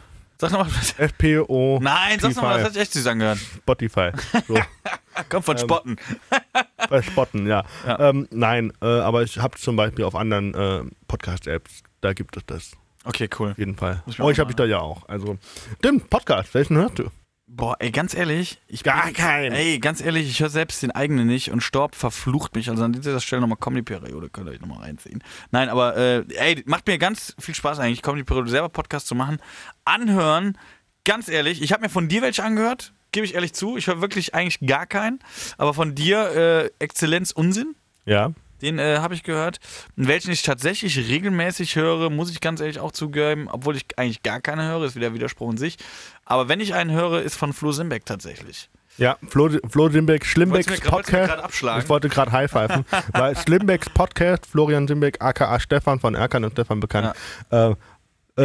Sag nochmal. FPO Nein, sag's nochmal, das hat echt süß angehört. Spotify. So, Kommt von Spotten. bei Spotten, ja. Ja. Ähm, nein, aber ich habe zum Beispiel auf anderen Podcast-Apps, da gibt es das Okay, cool. auf jeden Fall. Ich Euch habe ich da ja auch. Also, stimmt, Podcast, welchen hörst du? Boah, ey, ganz ehrlich, ich Gar bin, keinen. Ey, ganz ehrlich, ich höre selbst den eigenen nicht und Storb verflucht mich. Also an dieser Stelle nochmal Comedy-Periode, könnt ihr euch nochmal reinziehen. Nein, aber äh, ey, macht mir ganz viel Spaß eigentlich, Comedy-Periode selber Podcast zu machen. Anhören, ganz ehrlich, ich habe mir von dir welche angehört, gebe ich ehrlich zu. Ich höre wirklich eigentlich gar keinen. Aber von dir äh, Exzellenz Unsinn. Ja. Den äh, habe ich gehört. Welchen ich tatsächlich regelmäßig höre, muss ich ganz ehrlich auch zugeben, obwohl ich eigentlich gar keine höre, ist wieder Widerspruch in sich. Aber wenn ich einen höre, ist von Flo Simbeck tatsächlich. Ja, Flo, Flo du mir Podcast. Ich wollte gerade high-pfeifen. weil Schlimbecks Podcast, Florian Simbeck, aka Stefan von Erkan und Stefan bekannt. Äh, äh,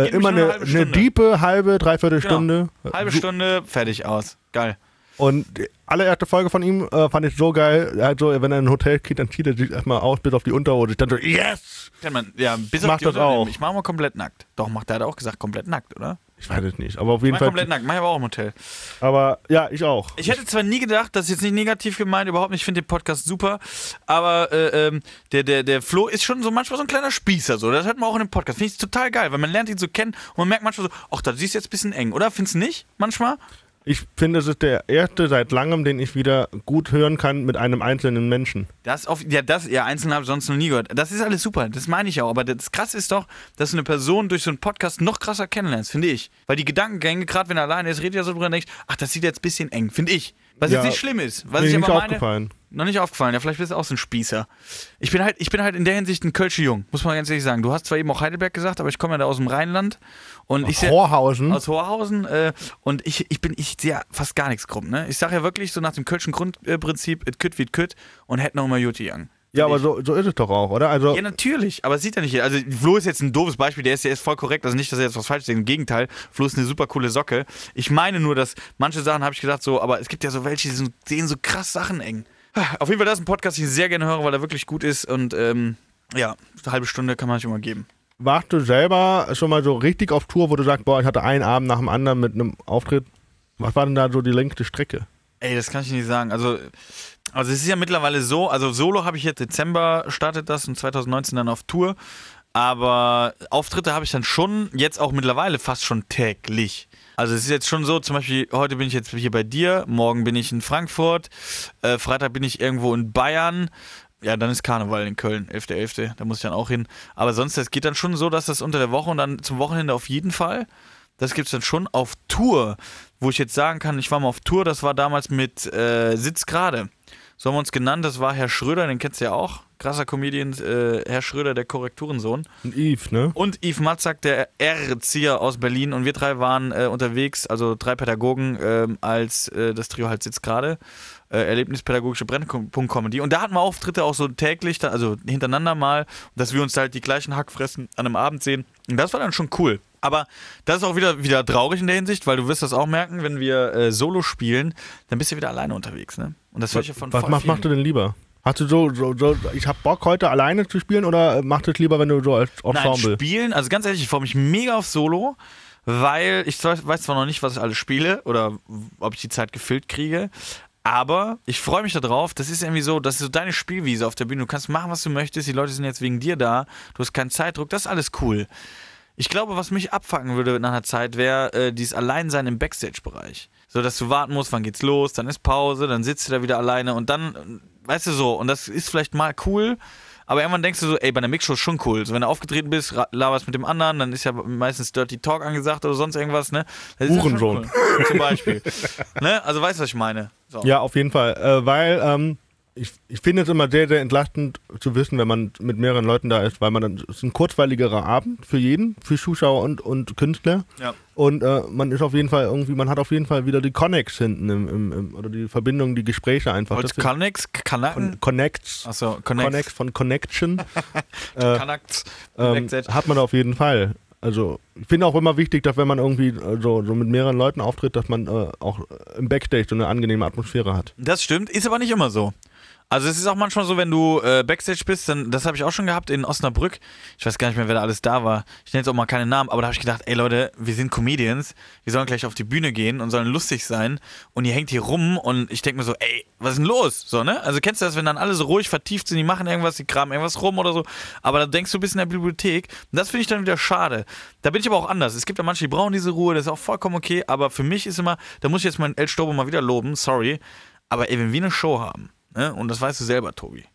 geben immer eine eine, eine diepe, halbe, dreiviertel Genau. Stunde. Halbe Stunde, fertig aus. Geil. Und die allererste Folge von ihm äh, fand ich so geil. Er hat so, wenn er in ein Hotel geht, dann zieht er sich erstmal aus bis auf die Unterhose. Ich dachte so, yes! Kennt man. Ja, bis Mach auf die das auch. Ich mache mal komplett nackt. Doch, macht der hat auch gesagt, komplett nackt, oder? Ich weiß es nicht, aber auf jeden Mach Fall. komplett nackt, mach ich aber auch im Hotel. Aber ja, ich auch. Ich hätte zwar nie gedacht, das ist jetzt nicht negativ gemeint, überhaupt nicht, ich finde den Podcast super, aber äh, ähm, der, der, der Flo ist schon so manchmal so ein kleiner Spießer, so. das hört man auch in dem Podcast. Finde ich total geil, weil man lernt ihn so kennen und man merkt manchmal so, ach, das ist jetzt ein bisschen eng, oder? Findest du nicht? Manchmal? Ich finde, es ist der erste seit langem, den ich wieder gut hören kann mit einem einzelnen Menschen. Das auf, ja, das, ja, einzeln habe ich sonst noch nie gehört. Das ist alles super, das meine ich auch. Aber das krass ist doch, dass du eine Person durch so einen Podcast noch krasser kennenlernst, finde ich. Weil die Gedankengänge, gerade wenn er alleine ist, redet ja so drüber und denkt, ach, das sieht jetzt ein bisschen eng, finde ich. Was Ja, jetzt nicht schlimm ist. Was Mir ich aber meine, aufgefallen. Noch nicht aufgefallen. Ja, vielleicht bist du auch so ein Spießer. Ich bin halt, ich bin halt in der Hinsicht ein Kölsche Jung, muss man ganz ehrlich sagen. Du hast zwar eben auch Heidelberg gesagt, aber ich komme ja da aus dem Rheinland. Und ich seh- Horhausen. aus Horhausen äh, und ich, ich bin, ich sehe ja fast gar nichts krumm, ne? Ich sage ja wirklich so nach dem Kölschen Grundprinzip, it kütt wie it kütt und hätte noch mal Juti Young. ja, aber so, so ist es doch auch, oder? Also, Ja, natürlich, aber sieht ja nicht. Also, Flo ist jetzt ein doofes Beispiel, der ist, der ist voll korrekt. Also nicht, dass er jetzt was falsch sagt, im Gegenteil. Flo ist eine super coole Socke. Ich meine nur, dass manche Sachen habe ich gedacht, so, aber es gibt ja so welche, die sehen so krass Sachen eng. Auf jeden Fall, das ist ein Podcast, den ich sehr gerne höre, weil er wirklich gut ist und ähm, ja, eine halbe Stunde kann man sich immer geben. warst du selber schon mal so richtig auf Tour, wo du sagst, boah, ich hatte einen Abend nach dem anderen mit einem Auftritt? Was war denn da so die längste Strecke? Ey, das kann ich nicht sagen. Also, also es ist ja mittlerweile so, also Solo habe ich jetzt Dezember startet das und 2019 dann auf Tour. Aber Auftritte habe ich dann schon, jetzt auch mittlerweile fast schon täglich. Also es ist jetzt schon so, zum Beispiel, heute bin ich jetzt hier bei dir, morgen bin ich in Frankfurt, äh, Freitag bin ich irgendwo in Bayern. Ja, dann ist Karneval in Köln, 11.11., da muss ich dann auch hin. Aber sonst, es geht dann schon so, dass das unter der Woche und dann zum Wochenende auf jeden Fall. Das gibt es dann schon auf Tour, wo ich jetzt sagen kann, ich war mal auf Tour, das war damals mit äh, Sitz gerade. So haben wir uns genannt, das war Herr Schröder, den kennst du ja auch. Krasser Comedian, äh, Herr Schröder, der Korrekturensohn. Und Yves, ne? Und Yves Matzak, der Erzieher aus Berlin. Und wir drei waren äh, unterwegs, also drei Pädagogen, ähm, als äh, das Trio halt sitzt gerade. Äh, Erlebnispädagogische Brennpunkt Comedy. Und da hatten wir Auftritte auch so täglich, da, also hintereinander mal, dass wir uns halt die gleichen Hackfressen an einem Abend sehen. Und das war dann schon cool. Aber das ist auch wieder, wieder traurig in der Hinsicht, weil du wirst das auch merken, wenn wir äh, Solo spielen, dann bist du wieder alleine unterwegs, ne? Und das höre ich ja von Was mach, machst du denn lieber? Hast du so, so, so ich hab Bock heute alleine zu spielen oder machst du es lieber, wenn du so als Nein, Ensemble? spielen, also ganz ehrlich, ich freue mich mega auf Solo, weil ich weiß zwar noch nicht, was ich alles spiele oder ob ich die Zeit gefüllt kriege, aber ich freue mich darauf. Das ist irgendwie so, das ist so deine Spielwiese auf der Bühne. Du kannst machen, was du möchtest. Die Leute sind jetzt wegen dir da. Du hast keinen Zeitdruck. Das ist alles cool. Ich glaube, was mich abfacken würde nach einer Zeit, wäre äh, dieses Alleinsein im Backstage-Bereich. So, dass du warten musst, wann geht's los, dann ist Pause, dann sitzt du da wieder alleine und dann, weißt du so, und das ist vielleicht mal cool, aber irgendwann denkst du so, ey, bei einer Mixshow ist schon cool. So, wenn du aufgetreten bist, laberst mit dem anderen, dann ist ja meistens Dirty Talk angesagt oder sonst irgendwas, ne? Das Hurensohn. Cool. Zum Beispiel. ne? Also weißt du, was ich meine? So. Ja, auf jeden Fall. Äh, weil ähm, ich, ich finde es immer sehr, sehr entlastend zu wissen, wenn man mit mehreren Leuten da ist, weil man dann, es ist ein kurzweiligerer Abend für jeden, für Zuschauer und, und Künstler. Ja. Und äh, man ist auf jeden Fall irgendwie, man hat auf jeden Fall wieder die Connects hinten im, im, im oder die Verbindung, die Gespräche einfach. Holz Connects? Con Connects. Achso, Connects. Connects von Connection. äh, Connects. ähm, hat man auf jeden Fall. Also ich finde auch immer wichtig, dass wenn man irgendwie so, so mit mehreren Leuten auftritt, dass man äh, auch im Backstage so eine angenehme Atmosphäre hat. Das stimmt, ist aber nicht immer so. Also es ist auch manchmal so, wenn du äh, Backstage bist, dann, das habe ich auch schon gehabt in Osnabrück. Ich weiß gar nicht mehr, wer da alles da war. Ich nenne jetzt auch mal keine Namen, aber da habe ich gedacht, ey Leute, wir sind Comedians, wir sollen gleich auf die Bühne gehen und sollen lustig sein. Und ihr hängt hier rum und ich denke mir so, ey, was ist denn los? So, ne? Also kennst du das, wenn dann alle so ruhig vertieft sind, die machen irgendwas, die kramen irgendwas rum oder so. Aber da denkst du, bist in der Bibliothek. Und das finde ich dann wieder schade. Da bin ich aber auch anders. Es gibt ja manche, die brauchen diese Ruhe, das ist auch vollkommen okay. Aber für mich ist immer, da muss ich jetzt meinen El Stobo mal wieder loben, sorry. Aber ey, wenn wir eine Show haben, ne? und das weißt du selber, Tobi.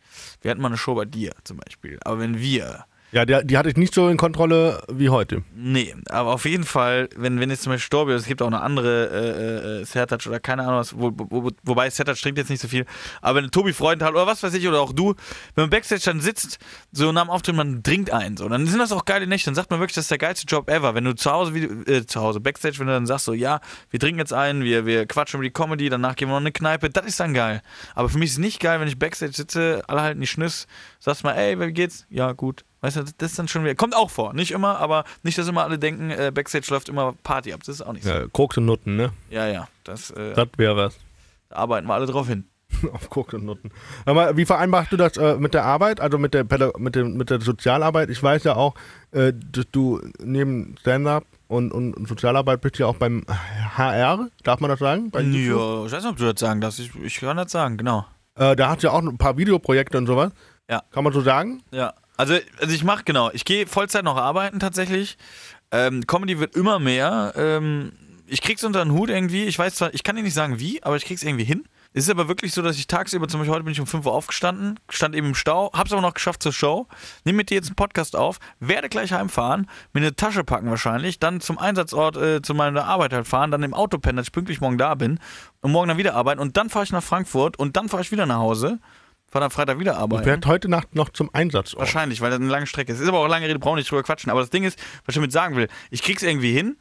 Wir hatten mal eine Show bei dir zum Beispiel. Aber wenn wir Ja, die, die hatte ich nicht so in Kontrolle wie heute. Nee, aber auf jeden Fall, wenn, wenn jetzt zum Beispiel Storby, es gibt auch eine andere äh, äh, Sertac oder keine Ahnung was, wo, wo, wobei Sertac trinkt jetzt nicht so viel, aber wenn Tobi Freudenthal oder was weiß ich oder auch du, wenn man Backstage dann sitzt, so nach dem Auftritt, man trinkt ein, so, dann sind das auch geile Nächte, dann sagt man wirklich, das ist der geilste Job ever, wenn du zu Hause, wie, äh, zu Hause, Backstage, wenn du dann sagst so, ja, wir trinken jetzt ein, wir, wir quatschen über die Comedy, danach gehen wir noch in eine Kneipe, das ist dann geil. Aber für mich ist es nicht geil, wenn ich Backstage sitze, alle halten die Schniss, sagst mal, ey, wie geht's? Ja, gut. Weißt du, das ist dann schon wieder. Kommt auch vor. Nicht immer, aber nicht, dass immer alle denken, äh, Backstage läuft immer Party ab. Das ist auch nicht so. Ja, Koks und Nutten, ne? Ja, ja. Das äh, Das wäre was. da arbeiten wir alle drauf hin. Auf Koks und Nutten. Aber wie vereinbarst du das äh, mit der Arbeit, also mit der, Pädag mit, dem, mit der Sozialarbeit? Ich weiß ja auch, äh, dass du neben Stand-up und, und, Sozialarbeit bist ja auch beim HR, darf man das sagen? Ja, ich weiß nicht, ob du das sagen darfst. Ich, ich kann das sagen, genau. Äh, da hast du ja auch ein paar Videoprojekte und sowas. Ja. Kann man so sagen? Ja. Also, also ich mache, genau, ich gehe Vollzeit noch arbeiten tatsächlich. Ähm, Comedy wird immer mehr. Ähm, ich krieg's unter den Hut irgendwie. Ich weiß zwar, ich kann dir nicht sagen wie, aber ich krieg's irgendwie hin. Es ist aber wirklich so, dass ich tagsüber, zum Beispiel heute bin ich um 5 Uhr aufgestanden, stand eben im Stau, hab's aber noch geschafft zur Show, nehme mit dir jetzt einen Podcast auf, werde gleich heimfahren, mir eine Tasche packen wahrscheinlich, dann zum Einsatzort, äh, zu meiner Arbeit halt fahren, dann im Auto pennen, dass ich pünktlich morgen da bin und morgen dann wieder arbeiten und dann fahre ich nach Frankfurt und dann fahre ich wieder nach Hause, fahre dann Freitag wieder Ich arbeiten. werde heute Nacht noch zum Einsatz. Wahrscheinlich, weil das eine lange Strecke ist. Ist aber auch lange Rede, brauchen nicht drüber quatschen. Aber das Ding ist, was ich damit sagen will, ich krieg's irgendwie hin.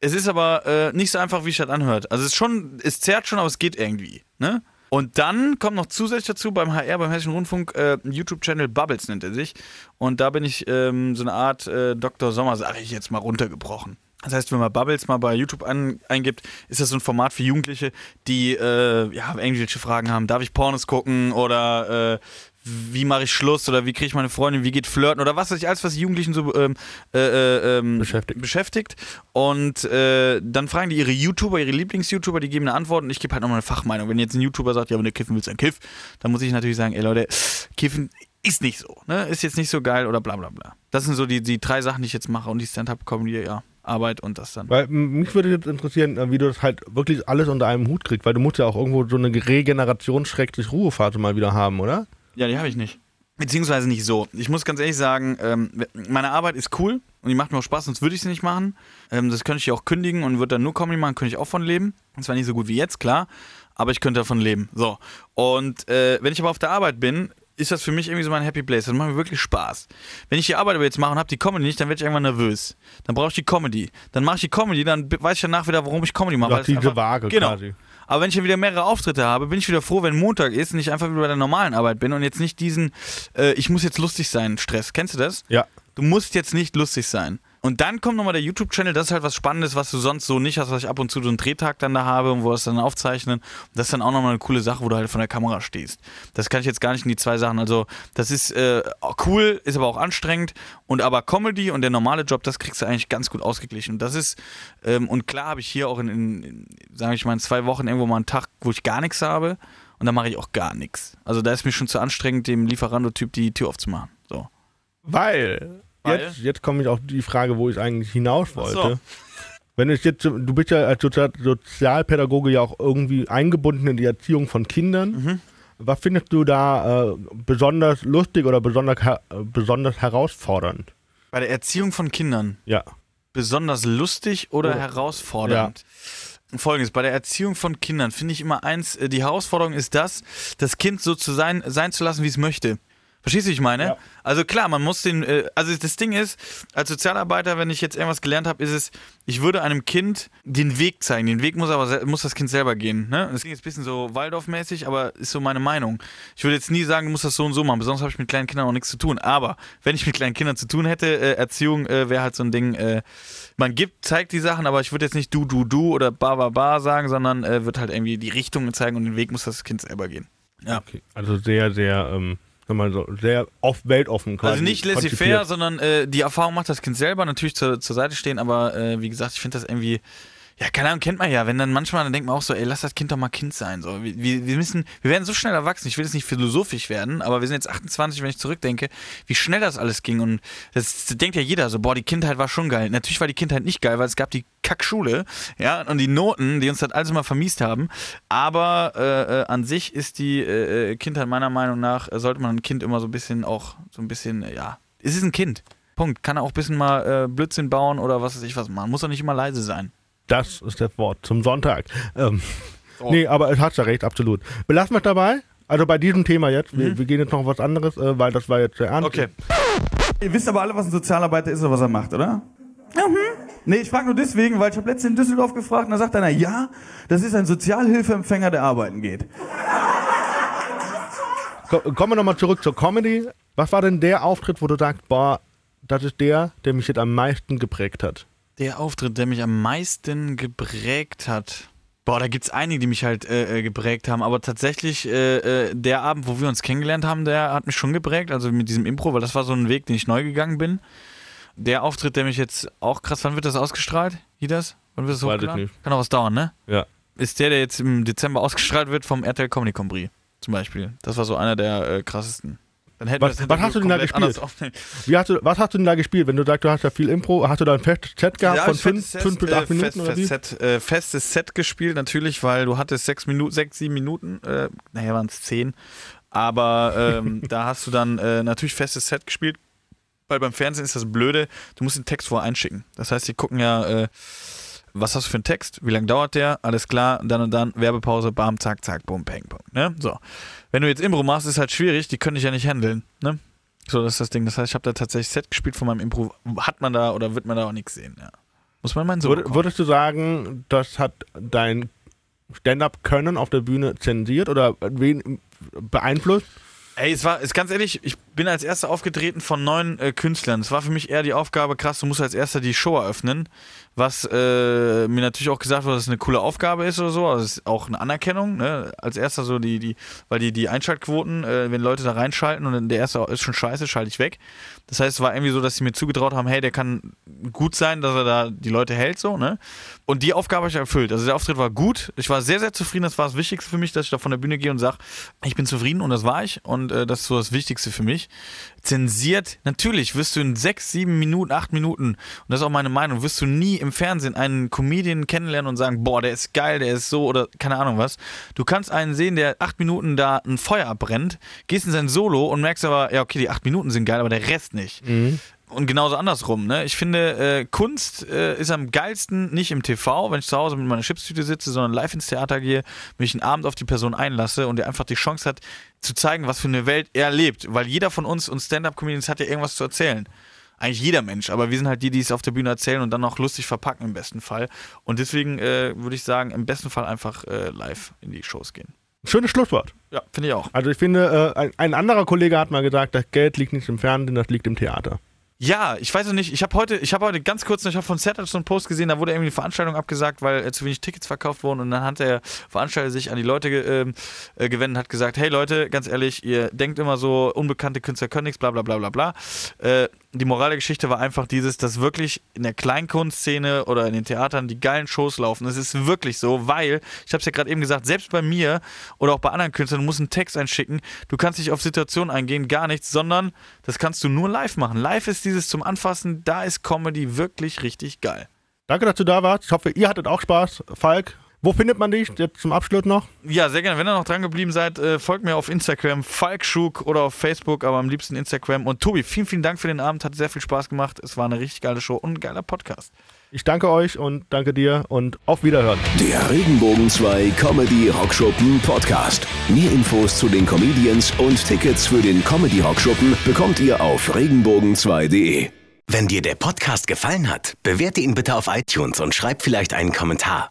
Es ist aber äh, nicht so einfach, wie sich das anhört. Also es ist schon, es zerrt schon, aber es geht irgendwie. Ne? Und dann kommt noch zusätzlich dazu beim HR, beim Hessischen Rundfunk, äh, ein YouTube-Channel Bubbles nennt er sich. Und da bin ich ähm, so eine Art äh, Dr. Sommer, sage ich jetzt mal, runtergebrochen. Das heißt, wenn man Bubbles mal bei YouTube an, eingibt, ist das so ein Format für Jugendliche, die äh, ja, irgendwelche Fragen haben. Darf ich Pornos gucken oder äh, wie mache ich Schluss oder wie kriege ich meine Freundin, wie geht Flirten oder was weiß ich, alles, was die Jugendlichen so ähm, äh, äh, ähm, Beschäftigt. beschäftigt. Und äh, dann fragen die ihre YouTuber, ihre Lieblings-YouTuber, die geben eine Antwort und ich gebe halt nochmal eine Fachmeinung. Wenn jetzt ein YouTuber sagt, ja, wenn du kiffen willst, dann kiff, dann muss ich natürlich sagen, ey Leute, kiffen ist nicht so, ne? Ist jetzt nicht so geil oder bla bla bla. Das sind so die, die drei Sachen, die ich jetzt mache und die Stand-Up-Comedy, ja, Arbeit und das dann. Weil mich würde jetzt interessieren, äh, wie du das halt wirklich alles unter einem Hut kriegst, weil du musst ja auch irgendwo so eine Regeneration-Ruhephase mal wieder haben, oder? Ja, die habe ich nicht. Beziehungsweise nicht so. Ich muss ganz ehrlich sagen, ähm, meine Arbeit ist cool und die macht mir auch Spaß, sonst würde ich sie nicht machen. Ähm, das könnte ich ja auch kündigen und würde dann nur Comedy machen, könnte ich auch von leben. Und zwar nicht so gut wie jetzt, klar, aber ich könnte davon leben. So. Und äh, wenn ich aber auf der Arbeit bin, ist das für mich irgendwie so mein Happy Place. Das macht mir wirklich Spaß. Wenn ich die Arbeit aber jetzt mache und habe die Comedy nicht, dann werde ich irgendwann nervös. Dann brauche ich die Comedy. Dann mache ich die Comedy, dann weiß ich danach wieder, warum ich Comedy mache. Es diese einfach- Waage genau. quasi. Aber wenn ich wieder mehrere Auftritte habe, bin ich wieder froh, wenn Montag ist und ich einfach wieder bei der normalen Arbeit bin und jetzt nicht diesen, äh, ich muss jetzt lustig sein, Stress. Kennst du das? Ja. Du musst jetzt nicht lustig sein. Und dann kommt nochmal der YouTube-Channel, das ist halt was Spannendes, was du sonst so nicht hast, was ich ab und zu so einen Drehtag dann da habe und wo wir es dann aufzeichnen. Das ist dann auch nochmal eine coole Sache, wo du halt von der Kamera stehst. Das kann ich jetzt gar nicht in die zwei Sachen. Also, das ist äh, cool, ist aber auch anstrengend. Und aber Comedy und der normale Job, das kriegst du eigentlich ganz gut ausgeglichen. Und das ist, ähm, und klar habe ich hier auch in, in, in sage ich mal, in zwei Wochen irgendwo mal einen Tag, wo ich gar nichts habe. Und dann mache ich auch gar nichts. Also da ist mir schon zu anstrengend, dem Lieferando-Typ die Tür aufzumachen. So. Weil, Weil? jetzt, jetzt komme ich auf die Frage, wo ich eigentlich hinaus wollte. so. Wenn es jetzt, du bist ja als Sozial Sozialpädagoge ja auch irgendwie eingebunden in die Erziehung von Kindern. Mhm. Was findest du da äh, besonders lustig oder besonders, her besonders herausfordernd? Bei der Erziehung von Kindern. Ja. besonders lustig oder Oder- herausfordernd? Folgendes, bei der Erziehung von Kindern finde ich immer eins, äh, die Herausforderung ist das, das Kind so zu sein, sein zu lassen, wie es möchte. Verstehst du, wie ich meine? Ja. Also klar, man muss den, äh, also das Ding ist, als Sozialarbeiter, wenn ich jetzt irgendwas gelernt habe, ist es, ich würde einem Kind den Weg zeigen. Den Weg muss aber muss das Kind selber gehen. Ne? Das klingt jetzt ein bisschen so Waldorf-mäßig, aber ist so meine Meinung. Ich würde jetzt nie sagen, du musst das so und so machen, besonders habe ich mit kleinen Kindern auch nichts zu tun. Aber wenn ich mit kleinen Kindern zu tun hätte, äh, Erziehung äh, wäre halt so ein Ding, äh, man gibt, zeigt die Sachen, aber ich würde jetzt nicht du, du, du oder ba, ba, ba sagen, sondern äh, wird halt irgendwie die Richtung zeigen und den Weg muss das Kind selber gehen. Ja. Okay. Also sehr, sehr, ähm, mal so, sehr off weltoffen quasi. Also nicht laissez-faire, sondern äh, die Erfahrung macht das Kind selber, natürlich zur, zur Seite stehen, aber äh, wie gesagt, ich finde das irgendwie, ja, keine Ahnung, kennt man ja, wenn dann manchmal, dann denkt man auch so, ey, lass das Kind doch mal Kind sein. So. Wir, wir, müssen, wir werden so schnell erwachsen, ich will jetzt nicht philosophisch werden, aber wir sind jetzt 28, wenn ich zurückdenke, wie schnell das alles ging und das, das denkt ja jeder so, boah, die Kindheit war schon geil. Natürlich war die Kindheit nicht geil, weil es gab die Kackschule, ja, und die Noten, die uns das alles mal vermiest haben, aber äh, äh, an sich ist die äh, äh, Kindheit meiner Meinung nach, äh, sollte man ein Kind immer so ein bisschen auch, so ein bisschen, ja, es ist ein Kind. Punkt. Kann auch ein bisschen mal äh, Blödsinn bauen oder was weiß ich was machen. Muss doch nicht immer leise sein. Das ist das Wort zum Sonntag. Ähm, Nee, aber es hat ja recht, absolut. Belassen wir es dabei. Also bei diesem Thema jetzt. Wir, wir gehen jetzt noch auf was anderes, äh, weil das war jetzt sehr ernst. Okay. Ihr wisst aber alle, was ein Sozialarbeiter ist oder was er macht, oder? Mhm. Nee, ich frage nur deswegen, weil ich habe letztens in Düsseldorf gefragt und da sagt einer, ja, das ist ein Sozialhilfeempfänger, der arbeiten geht. Ko kommen wir nochmal zurück zur Comedy. Was war denn der Auftritt, wo du sagst, boah, das ist der, der mich jetzt am meisten geprägt hat? Der Auftritt, der mich am meisten geprägt hat. Boah, da gibt's einige, die mich halt äh, äh, geprägt haben, aber tatsächlich äh, äh, der Abend, wo wir uns kennengelernt haben, der hat mich schon geprägt, also mit diesem Impro, weil das war so ein Weg, den ich neu gegangen bin. Der Auftritt, der mich jetzt auch krass, wann wird das ausgestrahlt? Wie das? Wann wird das hochgeladen? Kann auch was dauern, ne? Ja. Ist der, der jetzt im Dezember ausgestrahlt wird vom RTL Comedy Compris zum Beispiel. Das war so einer der äh, krassesten. Dann hätten Was- wir das was hast du denn da gespielt? Wie hast du, was hast du denn da gespielt? Wenn du sagst, du hast ja viel Impro, hast du da ein festes Set gehabt Ja, von ich fünf, festes fünf bis Set, acht äh, Minuten fest, oder fest Set, äh, festes Set gespielt, natürlich, weil du hattest sechs Minuten, sechs, sieben Minuten, äh, naja, waren es zehn. Aber ähm, da hast du dann äh, natürlich festes Set gespielt. Weil beim Fernsehen ist das Blöde, du musst den Text vorher einschicken. Das heißt, die gucken ja, äh, was hast du für einen Text, wie lange dauert der, alles klar, dann und dann, Werbepause, bam, zack, zack, bum, peng, pong. Ne? So. Wenn du jetzt Impro machst, ist halt schwierig, die können dich ja nicht handeln. Ne? So, das ist das Ding. Das heißt, ich habe da tatsächlich Set gespielt von meinem Impro. Hat man da oder wird man da auch nichts sehen, ja. Muss man meinen Sohn Würd, würdest du sagen, das hat dein Stand-up-Können auf der Bühne zensiert oder wen beeinflusst? Ey, es war, ist ganz ehrlich, ich bin als erster aufgetreten von neun äh, Künstlern. Es war für mich eher die Aufgabe, krass, du musst als erster die Show eröffnen. Was äh, mir natürlich auch gesagt wurde, dass es eine coole Aufgabe ist oder so. Also es ist auch eine Anerkennung, ne? Als erster so die, die, weil die, die Einschaltquoten, äh, wenn Leute da reinschalten und der erste ist schon scheiße, schalte ich weg. Das heißt, es war irgendwie so, dass sie mir zugetraut haben, hey, der kann gut sein, dass er da die Leute hält, so, ne? Und die Aufgabe habe ich erfüllt. Also der Auftritt war gut. Ich war sehr, sehr zufrieden. Das war das Wichtigste für mich, dass ich da von der Bühne gehe und sage, ich bin zufrieden und das war ich. Und äh, das ist so das Wichtigste für mich. Zensiert, natürlich wirst du in sechs, sieben Minuten, acht Minuten, und das ist auch meine Meinung, wirst du nie im Fernsehen einen Comedian kennenlernen und sagen, boah, der ist geil, der ist so oder keine Ahnung was. Du kannst einen sehen, der acht Minuten da ein Feuer abbrennt, gehst in sein Solo und merkst aber, ja, okay, die acht Minuten sind geil, aber der Rest nicht. Und genauso andersrum, ne? Ich finde, äh, Kunst äh, ist am geilsten nicht im TV, wenn ich zu Hause mit meiner Chipstüte sitze, sondern live ins Theater gehe, mich einen Abend auf die Person einlasse und der einfach die Chance hat, zu zeigen, was für eine Welt er lebt. Weil jeder von uns und Stand-Up-Comedians hat ja irgendwas zu erzählen. Eigentlich jeder Mensch, aber wir sind halt die, die es auf der Bühne erzählen und dann auch lustig verpacken im besten Fall. Und deswegen äh, würde ich sagen, im besten Fall einfach äh, live in die Shows gehen. Schönes Schlusswort. Ja, finde ich auch. Also ich finde, äh, ein, ein anderer Kollege hat mal gesagt, das Geld liegt nicht im Fernsehen, das liegt im Theater. Ja, ich weiß noch nicht. Ich habe heute, ich habe heute ganz kurz, ich habe von Set so einen Post gesehen, da wurde irgendwie eine Veranstaltung abgesagt, weil zu wenig Tickets verkauft wurden und dann hat der Veranstalter sich an die Leute ge ähm, äh, gewendet und hat gesagt, hey Leute, ganz ehrlich, ihr denkt immer so, unbekannte Künstler können nichts, bla bla bla bla bla. Äh, die Moral der Geschichte war einfach dieses, dass wirklich in der Kleinkunstszene oder in den Theatern die geilen Shows laufen. Es ist wirklich so, weil, ich habe es ja gerade eben gesagt, selbst bei mir oder auch bei anderen Künstlern, du musst einen Text einschicken, du kannst nicht auf Situationen eingehen, gar nichts, sondern das kannst du nur live machen. Live ist dieses zum Anfassen, da ist Comedy wirklich richtig geil. Danke, dass du da warst. Ich hoffe, ihr hattet auch Spaß. Falk, wo findet man dich jetzt zum Abschluss noch? Ja, sehr gerne. Wenn ihr noch dran geblieben seid, äh, folgt mir auf Instagram, Falkschuk oder auf Facebook, aber am liebsten Instagram. Und Tobi, vielen, vielen Dank für den Abend. Hat sehr viel Spaß gemacht. Es war eine richtig geile Show und ein geiler Podcast. Ich danke euch und danke dir und auf Wiederhören. Der Regenbogen 2 Comedy Rockschuppen Podcast. Mehr Infos zu den Comedians und Tickets für den Comedy Rockschuppen bekommt ihr auf regenbogen2.de. Wenn dir der Podcast gefallen hat, bewerte ihn bitte auf iTunes und schreib vielleicht einen Kommentar.